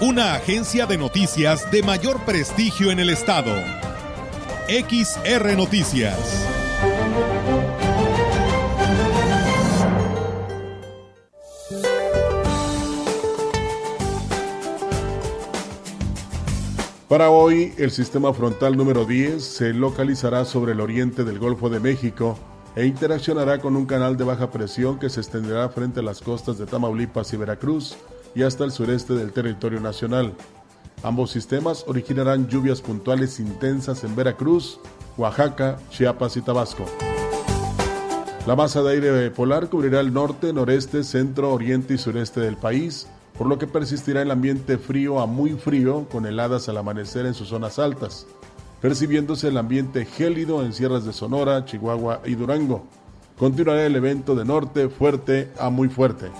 Una agencia de noticias de mayor prestigio en el estado. XR Noticias. Para hoy, el sistema frontal número 10 se localizará sobre el oriente del Golfo de México e interaccionará con un canal de baja presión que se extenderá frente a las costas de Tamaulipas y Veracruz y hasta el sureste del territorio nacional. Ambos sistemas originarán lluvias puntuales intensas en Veracruz, Oaxaca, Chiapas y Tabasco. La masa de aire polar cubrirá el norte, noreste, centro, oriente y sureste del país, por lo que persistirá el ambiente frío a muy frío con heladas al amanecer en sus zonas altas, percibiéndose el ambiente gélido en sierras de Sonora, Chihuahua y Durango. Continuará el evento de norte fuerte a muy fuerte.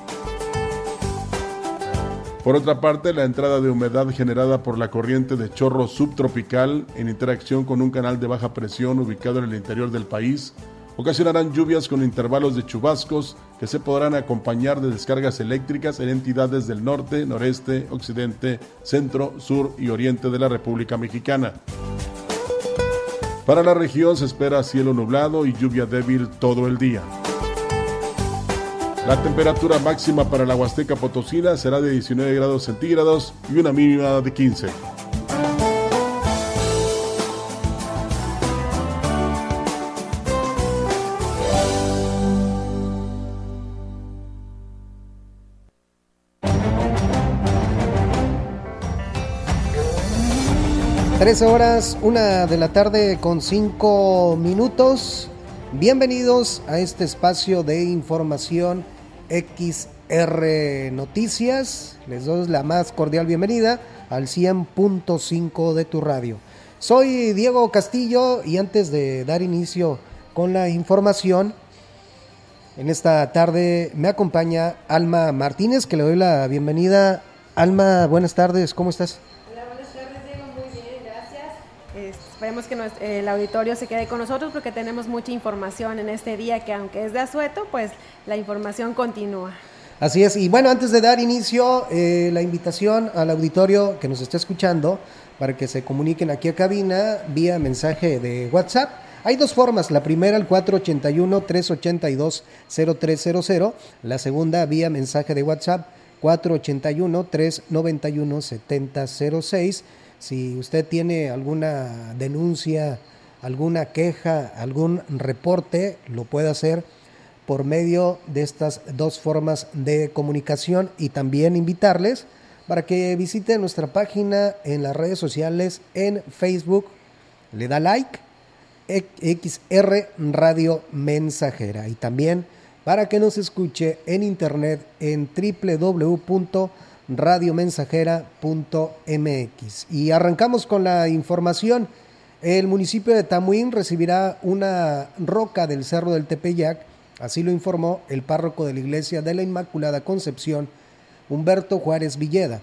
Por otra parte, la entrada de humedad generada por la corriente de chorro subtropical en interacción con un canal de baja presión ubicado en el interior del país ocasionarán lluvias con intervalos de chubascos que se podrán acompañar de descargas eléctricas en entidades del norte, noreste, occidente, centro, sur y oriente de la República Mexicana. Para la región se espera cielo nublado y lluvia débil todo el día. La temperatura máxima para la Huasteca Potosina será de 19 grados centígrados y una mínima de 15. Trece horas, una de la tarde con cinco minutos. Bienvenidos a este espacio de información XR Noticias. Les doy la más cordial bienvenida al 100.5 de tu radio. Soy Diego Castillo y antes de dar inicio con la información, en esta tarde me acompaña Alma Martínez, que le doy la bienvenida. Alma, buenas tardes, ¿cómo estás? Esperemos que el auditorio se quede con nosotros porque tenemos mucha información en este día que aunque es de asueto, pues la información continúa. Así es, y bueno, antes de dar inicio, eh, la invitación al auditorio que nos está escuchando para que se comuniquen aquí a cabina vía mensaje de WhatsApp. Hay dos formas, la primera al 481-382-0300, la segunda vía mensaje de WhatsApp 481-391-7006 si usted tiene alguna denuncia, alguna queja, algún reporte, lo puede hacer por medio de estas dos formas de comunicación y también invitarles para que visiten nuestra página en las redes sociales en Facebook, le da like, XR Radio Mensajera. Y también para que nos escuche en internet en www radiomensajera.mx. Y arrancamos con la información. El municipio de Tamuín recibirá una roca del Cerro del Tepeyac, así lo informó el párroco de la Iglesia de la Inmaculada Concepción, Humberto Juárez Villeda,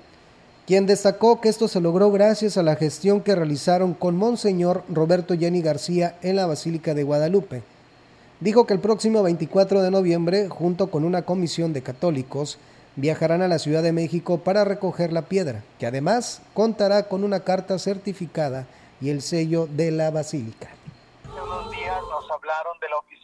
quien destacó que esto se logró gracias a la gestión que realizaron con Monseñor Roberto Jenny García en la Basílica de Guadalupe. Dijo que el próximo 24 de noviembre, junto con una comisión de católicos, viajarán a la Ciudad de México para recoger la piedra, que además contará con una carta certificada y el sello de la Basílica. Hace unos días nos hablaron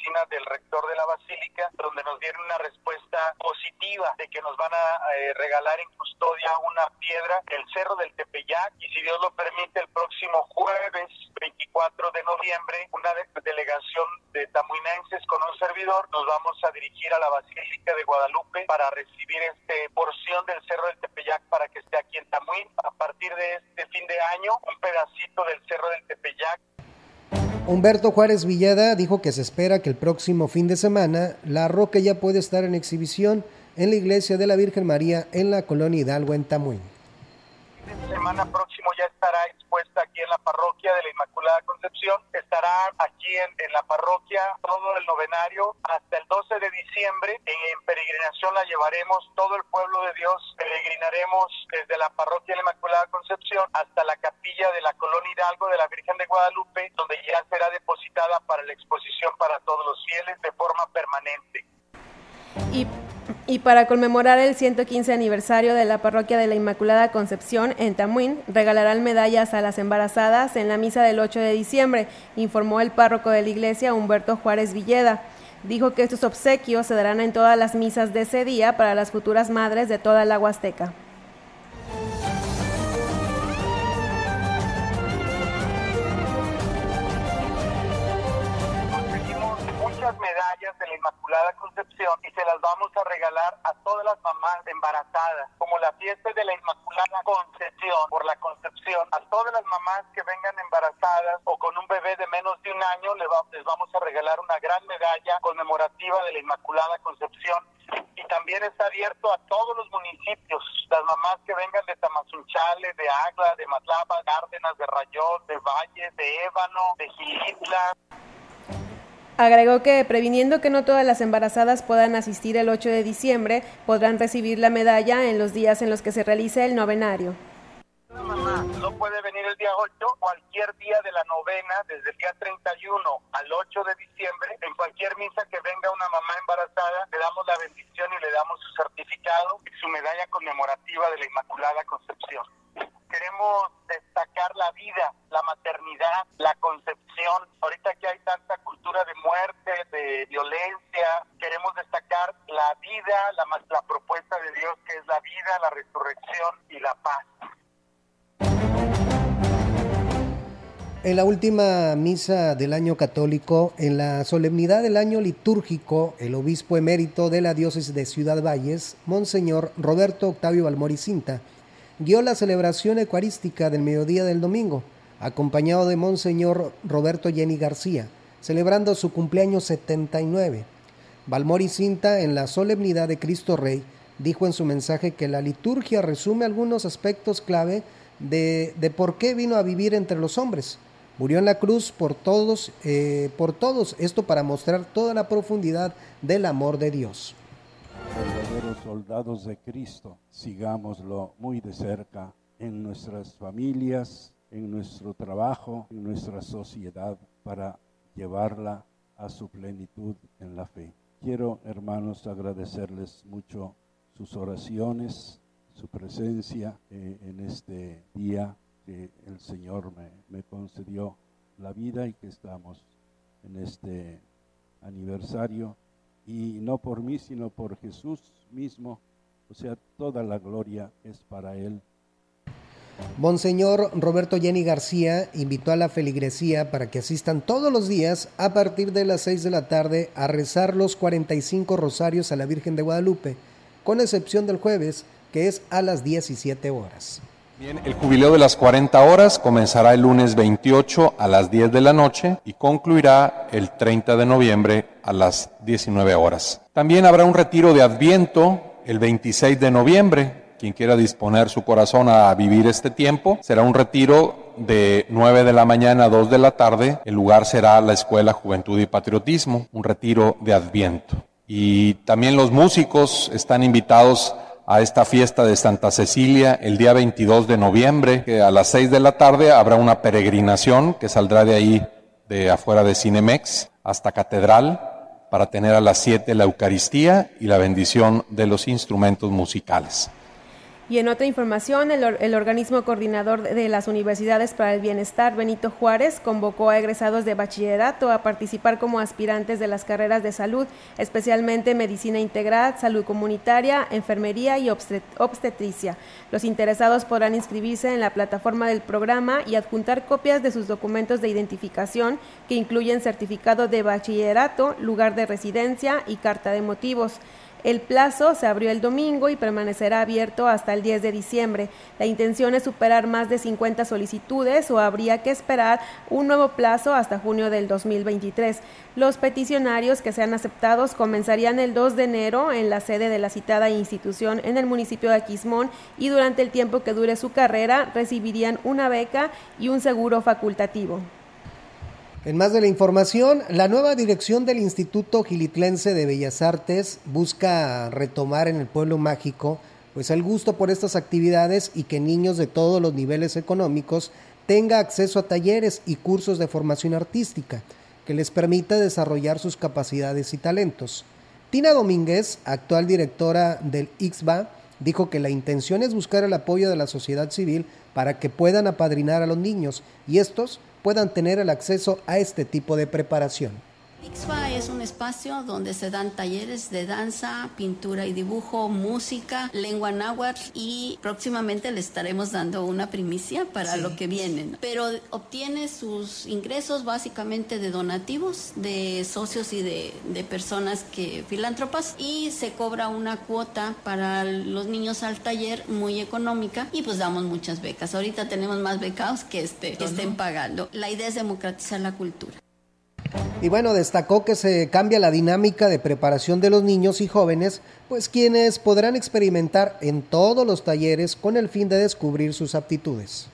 oficina del rector de la Basílica, donde nos dieron una respuesta positiva de que nos van a eh, regalar en custodia una piedra del Cerro del Tepeyac y si Dios lo permite el próximo jueves 24 de noviembre una delegación de tamuinenses con un servidor nos vamos a dirigir a la Basílica de Guadalupe para recibir este porción del Cerro del Tepeyac para que esté aquí en Tamuín. A partir de este fin de año un pedacito del Cerro del Tepeyac Humberto Juárez Villada dijo que se espera que el próximo fin de semana la roca ya puede estar en exhibición en la iglesia de la Virgen María en la colonia Hidalgo en Tamuín. Semana próximo ya estará expuesta aquí en la parroquia de la Inmaculada Concepción. Estará aquí en, en la parroquia todo el novenario hasta el 12 de diciembre. En, peregrinación la llevaremos todo el pueblo de Dios. Peregrinaremos desde la parroquia de la Inmaculada Concepción hasta la capilla de la Colonia Hidalgo de la Virgen de Guadalupe, donde ya será depositada para la exposición para todos los fieles de forma permanente. Y para conmemorar el 115 aniversario de la parroquia de la Inmaculada Concepción en Tamuín, regalarán medallas a las embarazadas en la misa del 8 de diciembre, informó el párroco de la iglesia Humberto Juárez Villeda. Dijo que estos obsequios se darán en todas las misas de ese día para las futuras madres de toda la Huasteca. Y se las vamos a regalar a todas las mamás embarazadas, como la fiesta de la Inmaculada Concepción, por la Concepción, a todas las mamás que vengan embarazadas o con un bebé de menos de un año les, vamos a regalar una gran medalla conmemorativa de la Inmaculada Concepción y también está abierto a todos los municipios, las mamás que vengan de Tamazunchale, de Agla, de Matlapa, Cárdenas, de Rayón, de Valle, de Ébano, de Gilitla. Agregó que, previniendo que no todas las embarazadas puedan asistir el 8 de diciembre, podrán recibir la medalla en los días en los que se realice el novenario. No puede venir el día 8, cualquier día de la novena, desde el día 31 al 8 de diciembre, en cualquier misa que venga una mamá embarazada, le damos la bendición y le damos su certificado y su medalla conmemorativa de la Inmaculada Concepción queremos destacar la vida, la maternidad, la concepción. Ahorita que hay tanta cultura de muerte, de violencia, queremos destacar la vida, la, la propuesta de Dios que es la vida, la resurrección y la paz. En la última misa del año católico, en la solemnidad del año litúrgico, el obispo emérito de la diócesis de Ciudad Valles, Monseñor Roberto Octavio Balmoricinta, guió la celebración eucarística del mediodía del domingo, acompañado de Monseñor Roberto Jenny García, celebrando su cumpleaños 79. Balmori Cinta, en la solemnidad de Cristo Rey, dijo en su mensaje que la liturgia resume algunos aspectos clave de, de por qué vino a vivir entre los hombres. Murió en la cruz por todos, eh, por todos, esto para mostrar toda la profundidad del amor de Dios verdaderos soldados de Cristo, sigámoslo muy de cerca en nuestras familias, en nuestro trabajo, en nuestra sociedad, para llevarla a su plenitud en la fe. Quiero, hermanos, agradecerles mucho sus oraciones, su presencia eh, en este día que el Señor me, me concedió la vida y que estamos en este aniversario y no por mí, sino por Jesús mismo. O sea, toda la gloria es para Él. Monseñor Roberto Jenny García invitó a la feligresía para que asistan todos los días a partir de las 6 de la tarde a rezar los 45 rosarios a la Virgen de Guadalupe, con excepción del jueves, que es a las 17 horas. Bien, el jubileo de las 40 horas comenzará el lunes 28 a las 10 de la noche y concluirá el 30 de noviembre a las 19 horas. También habrá un retiro de Adviento el 26 de noviembre. Quien quiera disponer su corazón a vivir este tiempo, será un retiro de 9 de la mañana a 2 de la tarde. El lugar será la Escuela Juventud y Patriotismo, un retiro de Adviento. Y también los músicos están invitados a esta fiesta de Santa Cecilia el día 22 de noviembre, a las 6 de la tarde habrá una peregrinación que saldrá de ahí, de afuera de Cinemex, hasta Catedral, para tener a las 7 la Eucaristía y la bendición de los instrumentos musicales. Y en otra información, el, organismo coordinador de las Universidades para el Bienestar, Benito Juárez, convocó a egresados de bachillerato a participar como aspirantes de las carreras de salud, especialmente medicina integral, salud comunitaria, enfermería y obstetricia. Los interesados podrán inscribirse en la plataforma del programa y adjuntar copias de sus documentos de identificación que incluyen certificado de bachillerato, lugar de residencia y carta de motivos. El plazo se abrió el domingo y permanecerá abierto hasta el 10 de diciembre. La intención es superar más de 50 solicitudes o habría que esperar un nuevo plazo hasta junio del 2023. Los peticionarios que sean aceptados comenzarían el 2 de enero en la sede de la citada institución en el municipio de Aquismón y durante el tiempo que dure su carrera recibirían una beca y un seguro facultativo. En más de la información, la nueva dirección del Instituto Gilitlense de Bellas Artes busca retomar en el pueblo mágico pues el gusto por estas actividades y que niños de todos los niveles económicos tenga acceso a talleres y cursos de formación artística que les permita desarrollar sus capacidades y talentos. Tina Domínguez, actual directora del IXBA, dijo que la intención es buscar el apoyo de la sociedad civil para que puedan apadrinar a los niños y estos puedan tener el acceso a este tipo de preparación. Ixfa es un espacio donde se dan talleres de danza, pintura y dibujo, música, lengua náhuatl y próximamente le estaremos dando una primicia para lo que viene. Pero obtiene sus ingresos básicamente de donativos, de socios y de, de personas que filántropas y se cobra una cuota para los niños al taller muy económica y pues damos muchas becas. Ahorita tenemos más becados que, este, que estén pagando. La idea es democratizar la cultura. Y bueno, destacó que se cambia la dinámica de preparación de los niños y jóvenes, pues quienes podrán experimentar en todos los talleres con el fin de descubrir sus aptitudes.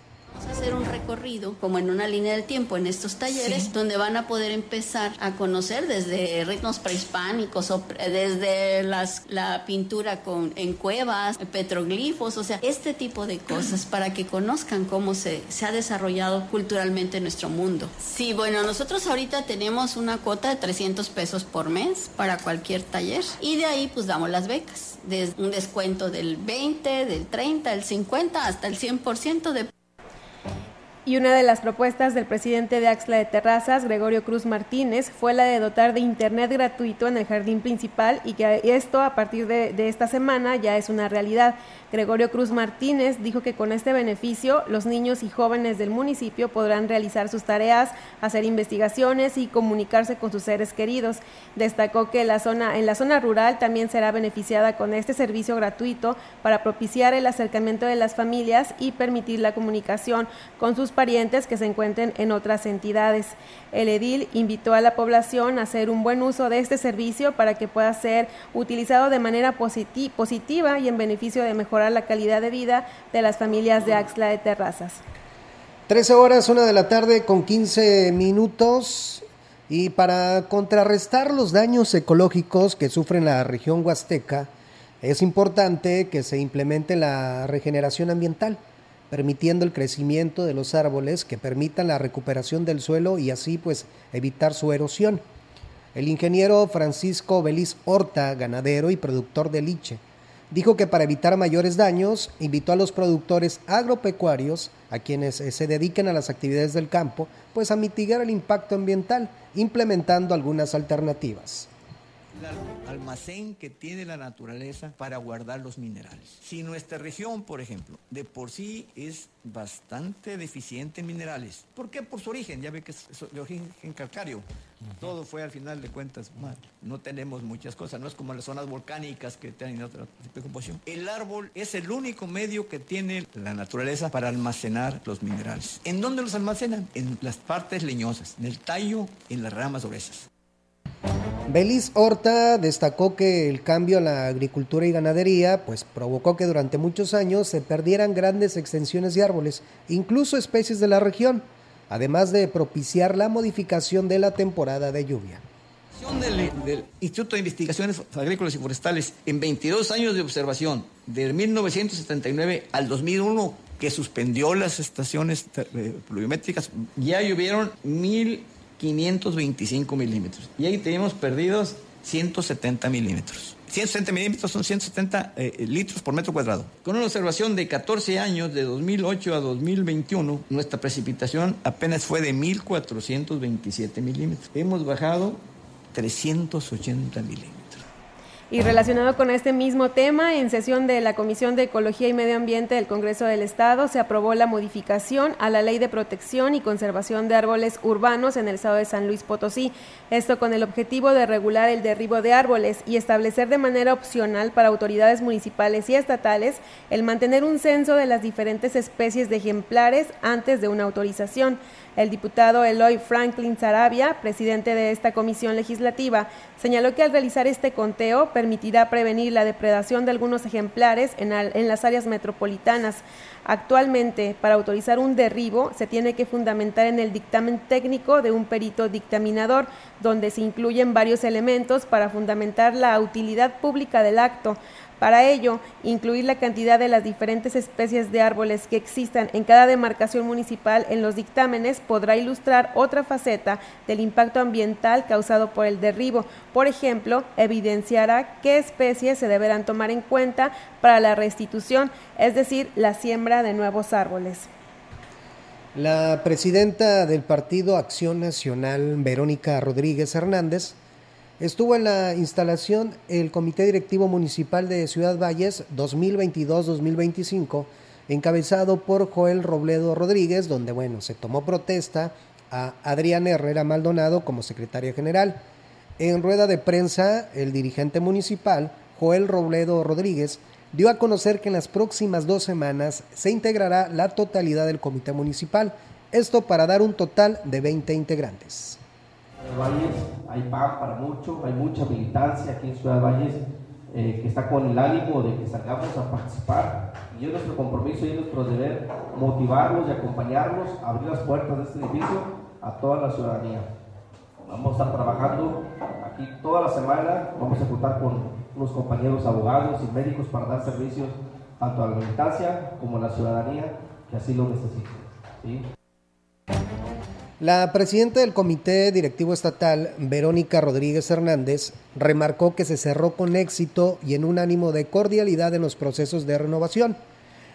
Vamos a hacer un recorrido como en una línea del tiempo en estos talleres donde van a poder empezar a conocer desde ritmos prehispánicos o desde las, la pintura con, en cuevas, petroglifos, o sea, este tipo de cosas para que conozcan cómo se, se ha desarrollado culturalmente nuestro mundo. Sí, bueno, nosotros ahorita tenemos una cuota de 300 pesos por mes para cualquier taller y de ahí pues damos las becas, desde un descuento del 20, del 30, del 50 hasta el 100% de y una de las propuestas del presidente de Axla de Terrazas, Gregorio Cruz Martínez, fue la de dotar de Internet gratuito en el jardín principal y que esto a partir de, de, esta semana ya es una realidad. Gregorio Cruz Martínez dijo que con este beneficio los niños y jóvenes del municipio podrán realizar sus tareas, hacer investigaciones y comunicarse con sus seres queridos. Destacó que la zona, en la zona rural también será beneficiada con este servicio gratuito para propiciar el acercamiento de las familias y permitir la comunicación con sus parientes que se encuentren en otras entidades. El edil invitó a la población a hacer un buen uso de este servicio para que pueda ser utilizado de manera positiva y en beneficio de mejorar la calidad de vida de las familias de Axla de Terrazas. 13 horas, una de la tarde con 15 minutos. Y para contrarrestar los daños ecológicos que sufre la región huasteca, es importante que se implemente la regeneración ambiental permitiendo el crecimiento de los árboles que permitan la recuperación del suelo y así pues evitar su erosión. El ingeniero Francisco Beliz Horta, ganadero y productor de liche, dijo que para evitar mayores daños invitó a los productores agropecuarios, a quienes se dediquen a las actividades del campo, pues a mitigar el impacto ambiental, implementando algunas alternativas el almacén que tiene la naturaleza para guardar los minerales. Si nuestra región, por ejemplo, de por sí es bastante deficiente en minerales, ¿por qué? Por su origen, ya ve que es de origen calcáreo. Todo fue al final de cuentas mal. No tenemos muchas cosas, no es como las zonas volcánicas que tienen otra composición. El árbol es el único medio que tiene la naturaleza para almacenar los minerales. ¿En dónde los almacenan? En las partes leñosas, en el tallo, en las ramas gruesas. Belis Horta destacó que el cambio a la agricultura y ganadería pues provocó que durante muchos años se perdieran grandes extensiones de árboles, incluso especies de la región, además de propiciar la modificación de la temporada de lluvia. Del, del, Instituto de Investigaciones Agrícolas y Forestales en 22 años de observación, de 1979 al 2001, que suspendió las estaciones eh, pluviométricas, ya llovieron mil 525 milímetros. Y ahí tenemos perdidos 170 milímetros. 170 milímetros son 170 eh, litros por metro cuadrado. Con una observación de 14 años, de 2008 a 2021, nuestra precipitación apenas fue de 1.427 milímetros. Hemos bajado 380 milímetros. Y relacionado con este mismo tema, en sesión de la Comisión de Ecología y Medio Ambiente del Congreso del Estado se aprobó la modificación a la Ley de Protección y Conservación de Árboles Urbanos en el Estado de San Luis Potosí. Esto con el objetivo de regular el derribo de árboles y establecer de manera opcional para autoridades municipales y estatales el mantener un censo de las diferentes especies de ejemplares antes de una autorización. El diputado Eloy Franklin Sarabia, presidente de esta comisión legislativa, señaló que al realizar este conteo permitirá prevenir la depredación de algunos ejemplares en, las áreas metropolitanas. Actualmente, para autorizar un derribo, se tiene que fundamentar en el dictamen técnico de un perito dictaminador, donde se incluyen varios elementos para fundamentar la utilidad pública del acto. Para ello, incluir la cantidad de las diferentes especies de árboles que existan en cada demarcación municipal en los dictámenes podrá ilustrar otra faceta del impacto ambiental causado por el derribo. Por ejemplo, evidenciará qué especies se deberán tomar en cuenta para la restitución, es decir, la siembra de nuevos árboles. La presidenta del Partido Acción Nacional, Verónica Rodríguez Hernández, Estuvo en la instalación el Comité Directivo Municipal de Ciudad Valles 2022-2025, encabezado por Joel Robledo Rodríguez, donde bueno, se tomó protesta a Adrián Herrera Maldonado como secretaria general. En rueda de prensa, el dirigente municipal, Joel Robledo Rodríguez, dio a conocer que en las próximas dos semanas se integrará la totalidad del comité municipal, esto para dar un total de 20 integrantes. Valles hay pan para mucho, hay mucha militancia aquí en Ciudad Valles eh, que está con el ánimo de que salgamos a participar y es nuestro compromiso y es nuestro deber motivarlos y acompañarlos, abrir las puertas de este edificio a toda la ciudadanía. Vamos a estar trabajando aquí toda la semana, vamos a contar con unos compañeros abogados y médicos para dar servicios tanto a la militancia como a la ciudadanía que así lo necesite. ¿sí? La presidenta del Comité Directivo Estatal, Verónica Rodríguez Hernández, remarcó que se cerró con éxito y en un ánimo de cordialidad en los procesos de renovación.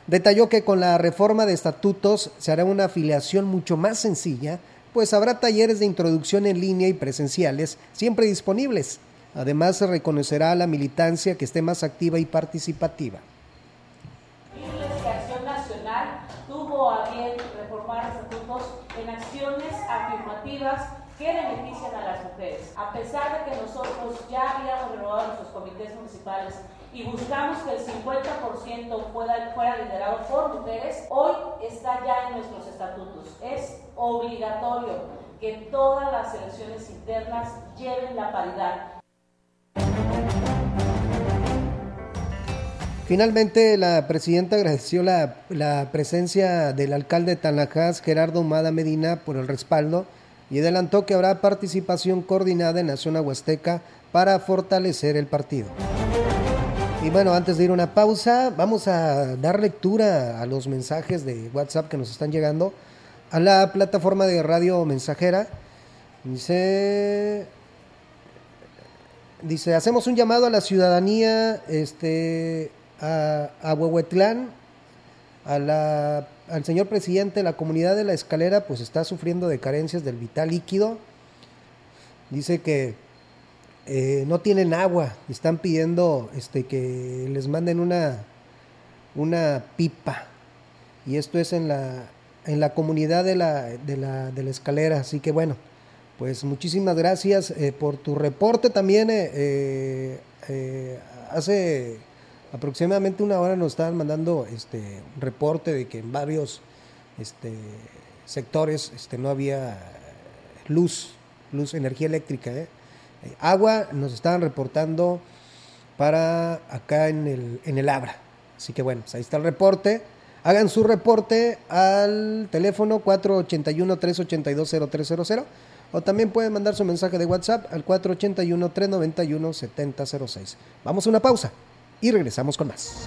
Detalló que con la reforma de estatutos se hará una afiliación mucho más sencilla, pues habrá talleres de introducción en línea y presenciales siempre disponibles. Además, se reconocerá a la militancia que esté más activa y participativa. Y buscamos que el 50% fuera, fuera liderado por mujeres, hoy está ya en nuestros estatutos. Es obligatorio que todas las elecciones internas lleven la paridad. Finalmente, la presidenta agradeció la, la presencia del alcalde de Tanajás, Gerardo Humada Medina, por el respaldo y adelantó que habrá participación coordinada en la zona huasteca para fortalecer el partido. Y bueno, antes de ir a una pausa, vamos a dar lectura a los mensajes de WhatsApp que nos están llegando a la plataforma de radio mensajera. Dice, dice, hacemos un llamado a la ciudadanía, este, a, a Huehuetlán, a la, al señor presidente, la comunidad de la escalera pues está sufriendo de carencias del vital líquido. Dice que eh, no tienen agua están pidiendo este, que les manden una, una pipa. Y esto es en la, en la comunidad de la, de, la, de la escalera. Así que bueno, pues muchísimas gracias eh, por tu reporte también. Eh, hace aproximadamente una hora nos estaban mandando este un reporte de que en varios este, sectores este, no había luz, luz, energía eléctrica. ¿eh? Eh, agua nos estaban reportando para acá en el, en el Abra. Así que bueno, pues ahí está el reporte. Hagan su reporte al teléfono 481-382-0300 o también pueden mandar su mensaje de WhatsApp al 481-391-7006. Vamos a una pausa y regresamos con más.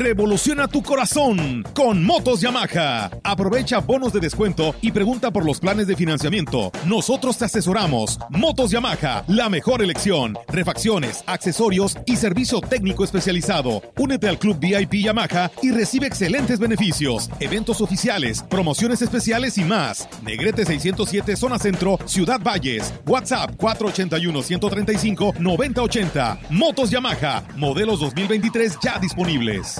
Revoluciona tu corazón con Motos Yamaha. Aprovecha bonos de descuento y pregunta por los planes de financiamiento. Nosotros te asesoramos. Motos Yamaha, la mejor elección. Refacciones, accesorios y servicio técnico especializado. Únete al Club VIP Yamaha y recibe excelentes beneficios, eventos oficiales, promociones especiales y más. Negrete 607 Zona Centro, Ciudad Valles. WhatsApp 481 135 9080. Motos Yamaha, modelos 2023 ya disponibles.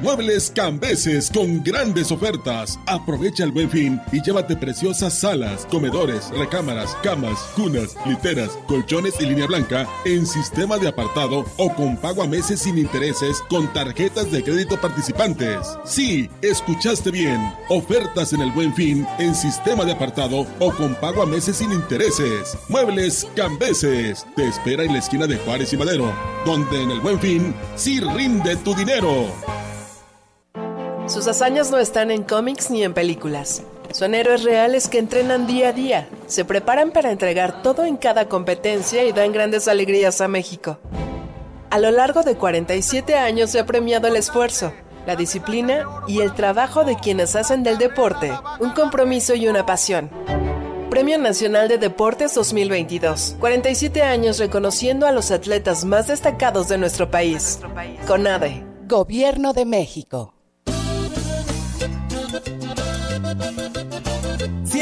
Muebles Cambeses con grandes ofertas. Aprovecha el buen fin y llévate preciosas salas, comedores, recámaras, camas, cunas, literas, colchones y línea blanca en sistema de apartado o con pago a meses sin intereses con tarjetas de crédito participantes. Sí, escuchaste bien. Ofertas en el buen fin en sistema de apartado o con pago a meses sin intereses. Muebles Cambeses. Te espera en la esquina de Juárez y Madero, donde en el buen fin sí rinde tu dinero. Sus hazañas no están en cómics ni en películas. Son héroes reales que entrenan día a día, se preparan para entregar todo en cada competencia y dan grandes alegrías a México. A lo largo de 47 años se ha premiado el esfuerzo, la disciplina y el trabajo de quienes hacen del deporte un compromiso y una pasión. Premio Nacional de Deportes 2022. 47 años reconociendo a los atletas más destacados de nuestro país. CONADE. Gobierno de México.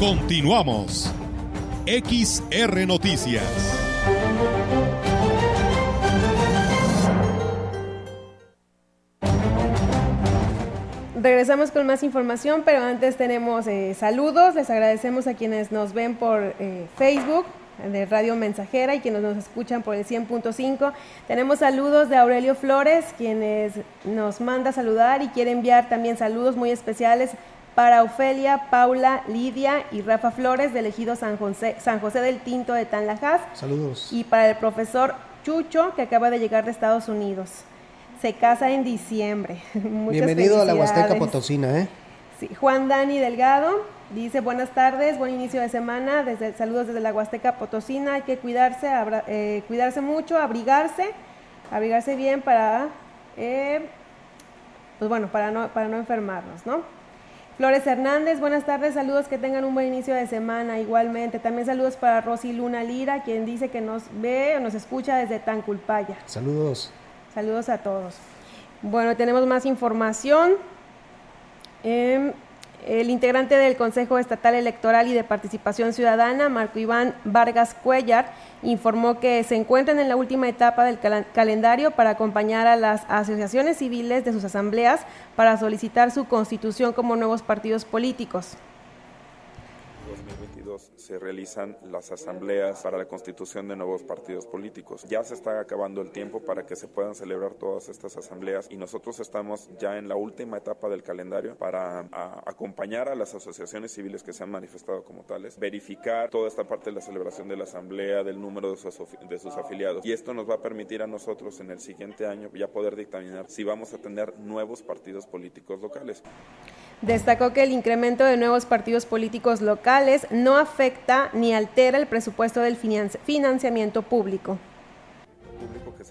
Continuamos. XR Noticias. Regresamos con más información, pero antes tenemos eh, saludos. Les agradecemos a quienes nos ven por eh, Facebook de Radio Mensajera y quienes nos escuchan por el 100.5. Tenemos saludos de Aurelio Flores, quienes nos manda saludar y quiere enviar también saludos muy especiales para Ofelia, Paula, Lidia y Rafa Flores del ejido San José, San José del Tinto de Tanlajas. Saludos. Y para el profesor Chucho, que acaba de llegar de Estados Unidos. Se casa en diciembre. Bienvenido a la Huasteca Potosina, ¿eh? Sí. Juan Dani Delgado dice buenas tardes, buen inicio de semana, desde, saludos desde la Huasteca Potosina, hay que cuidarse, eh, cuidarse mucho, abrigarse, abrigarse bien para, eh, pues bueno, para no, para no enfermarnos, ¿no? Flores Hernández, buenas tardes, saludos, que tengan un buen inicio de semana igualmente. También saludos para Rosy Luna Lira, quien dice que nos ve o nos escucha desde Tanculpaya. Saludos. Saludos a todos. Bueno, tenemos más información. Eh, el integrante del Consejo Estatal Electoral y de Participación Ciudadana, Marco Iván Vargas Cuellar, informó que se encuentran en la última etapa del calendario para acompañar a las asociaciones civiles de sus asambleas para solicitar su constitución como nuevos partidos políticos se realizan las asambleas para la constitución de nuevos partidos políticos. Ya se está acabando el tiempo para que se puedan celebrar todas estas asambleas y nosotros estamos ya en la última etapa del calendario para acompañar a las asociaciones civiles que se han manifestado como tales, verificar toda esta parte de la celebración de la asamblea, del número de sus, de sus afiliados. Y esto nos va a permitir a nosotros en el siguiente año ya poder dictaminar si vamos a tener nuevos partidos políticos locales. Destacó que el incremento de nuevos partidos políticos locales no afecta ni altera el presupuesto del financiamiento público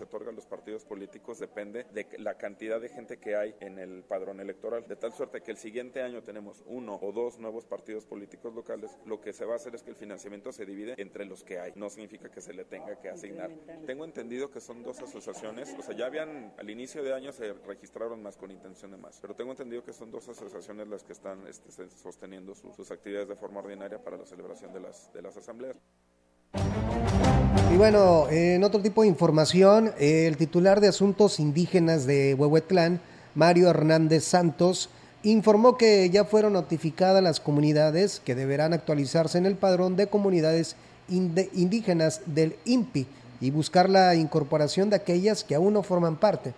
público que se otorga a los partidos políticos depende de la cantidad de gente que hay en el padrón electoral. De tal suerte que el siguiente año tenemos uno o dos nuevos partidos políticos locales. Lo que se va a hacer es que el financiamiento se divide entre los que hay. No significa que se le tenga que asignar. Tengo entendido que son dos asociaciones. O sea, ya habían al inicio de año se registraron más con intención de más. Pero tengo entendido que son dos asociaciones las que están este, sosteniendo sus, actividades de forma ordinaria para la celebración de las, de las asambleas. Y bueno, en otro tipo de información, el titular de Asuntos Indígenas de Huehuetlán, Mario Hernández Santos, informó que ya fueron notificadas las comunidades que deberán actualizarse en el padrón de comunidades indígenas del INPI y buscar la incorporación de aquellas que aún no forman parte.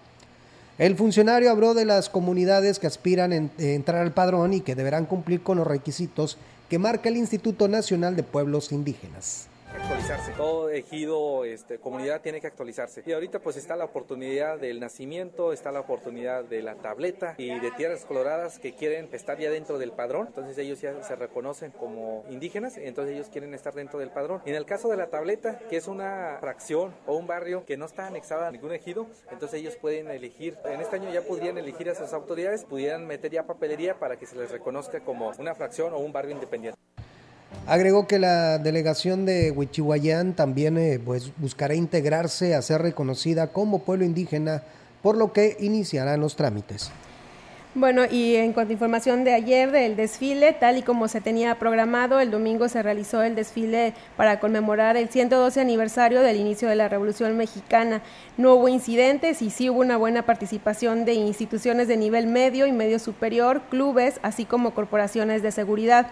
El funcionario habló de las comunidades que aspiran a entrar al padrón y que deberán cumplir con los requisitos que marca el Instituto Nacional de Pueblos Indígenas actualizarse. Todo ejido, este, comunidad tiene que actualizarse. Y ahorita pues está la oportunidad del nacimiento, está la oportunidad de la tableta y de tierras coloradas que quieren estar ya dentro del padrón. Entonces ellos ya se reconocen como indígenas, entonces ellos quieren estar dentro del padrón. En el caso de la tableta, que es una fracción o un barrio que no está anexada a ningún ejido, entonces ellos pueden elegir, en este año ya podrían elegir a sus autoridades, pudieran meter ya papelería para que se les reconozca como una fracción o un barrio independiente. Agregó que la delegación de Huichihuayán también eh, pues, buscará integrarse a ser reconocida como pueblo indígena, por lo que iniciarán los trámites. Bueno, y en cuanto a información de ayer del desfile, tal y como se tenía programado, el domingo se realizó el desfile para conmemorar el 112 aniversario del inicio de la Revolución Mexicana. No hubo incidentes y sí hubo una buena participación de instituciones de nivel medio y medio superior, clubes, así como corporaciones de seguridad.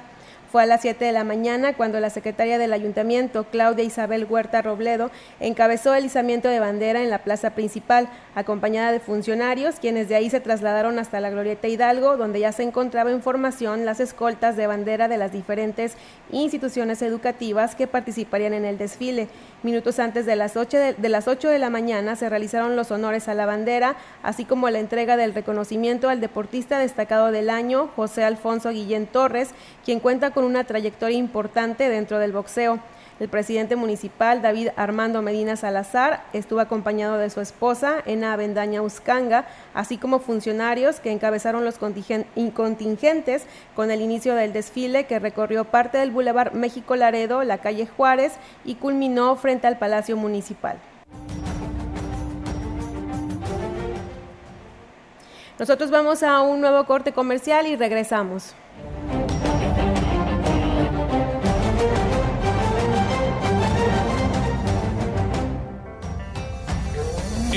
Fue a las 7 de la mañana cuando la secretaria del ayuntamiento, Claudia Isabel Huerta Robledo, encabezó el izamiento de bandera en la plaza principal, acompañada de funcionarios, quienes de ahí se trasladaron hasta la Glorieta Hidalgo, donde ya se encontraba en formación las escoltas de bandera de las diferentes instituciones educativas que participarían en el desfile. Minutos antes de las 8 de, las 8 de la mañana se realizaron los honores a la bandera, así como la entrega del reconocimiento al deportista destacado del año, José Alfonso Guillén Torres, quien cuenta con con una trayectoria importante dentro del boxeo. El presidente municipal, David Armando Medina Salazar, estuvo acompañado de su esposa, Ena Avendaña Uscanga, así como funcionarios que encabezaron los contingentes con el inicio del desfile que recorrió parte del Boulevard México Laredo, la calle Juárez y culminó frente al Palacio Municipal. Nosotros vamos a un nuevo corte comercial y regresamos.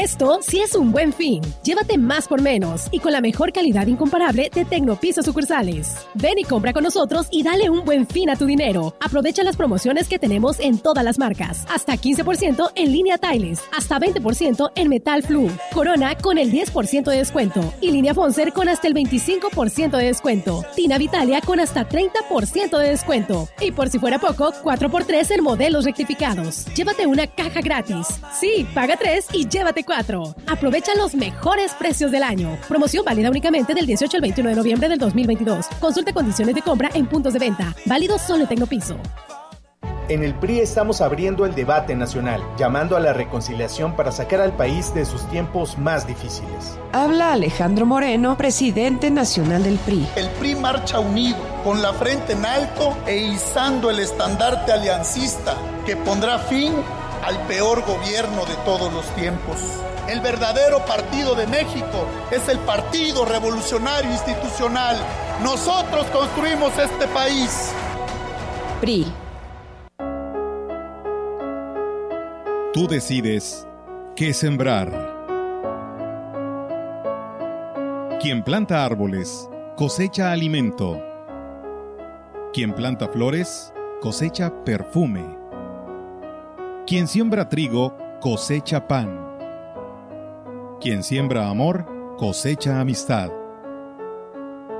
Esto sí es un buen fin. Llévate más por menos y con la mejor calidad incomparable de Tecnopiso sucursales. Ven y compra con nosotros y dale un buen fin a tu dinero. Aprovecha las promociones que tenemos en todas las marcas. Hasta 15% en línea Tiles, hasta 20% en Metal Flu. Corona con el 10% de descuento y línea Fonser con hasta el 25% de descuento. Tina Vitalia con hasta 30% de descuento. Y por si fuera poco, 4x3 en modelos rectificados. Llévate una caja gratis. Sí, paga 3 y llévate 94. Aprovecha los mejores precios del año. Promoción válida únicamente del 18 al 21 de noviembre del 2022. Consulta condiciones de compra en puntos de venta. Válido solo en Tecnopiso. En el PRI estamos abriendo el debate nacional, llamando a la reconciliación para sacar al país de sus tiempos más difíciles. Habla Alejandro Moreno, presidente nacional del PRI. El PRI marcha unido, con la frente en alto e izando el estandarte aliancista que pondrá fin al peor gobierno de todos los tiempos. El verdadero partido de México es el Partido Revolucionario Institucional. Nosotros construimos este país. PRI. Tú decides qué sembrar. Quien planta árboles cosecha alimento. Quien planta flores cosecha perfume. Quien siembra trigo cosecha pan. Quien siembra amor cosecha amistad.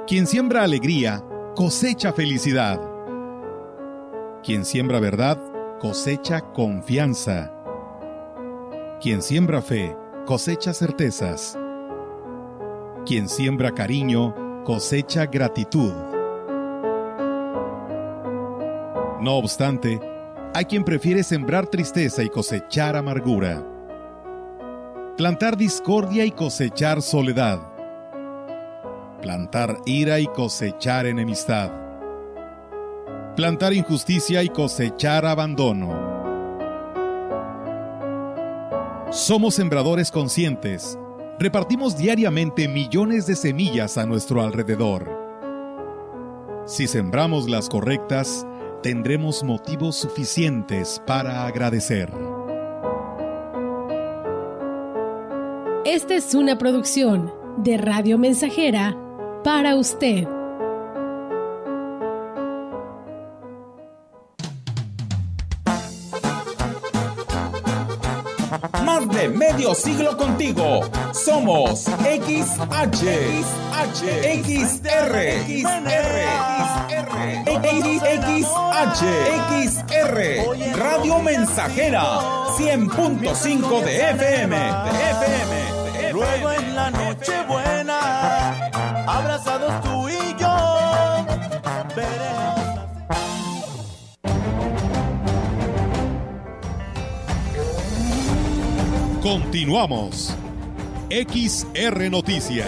Quien siembra alegría cosecha felicidad. Quien siembra verdad cosecha confianza. Quien siembra fe, cosecha certezas. Quien siembra cariño, cosecha gratitud. No obstante, hay quien prefiere sembrar tristeza y cosechar amargura. Plantar discordia y cosechar soledad. Plantar ira y cosechar enemistad. Plantar injusticia y cosechar abandono. Somos sembradores conscientes. Repartimos diariamente millones de semillas a nuestro alrededor. Si sembramos las correctas, tendremos motivos suficientes para agradecer. Esta es una producción de Radio Mensajera para usted. De medio siglo contigo. Somos XH, XH, XR, XR, XH, XR, Radio Mensajera, 100.5 de FM, de FM. Luego en Continuamos. XR Noticias.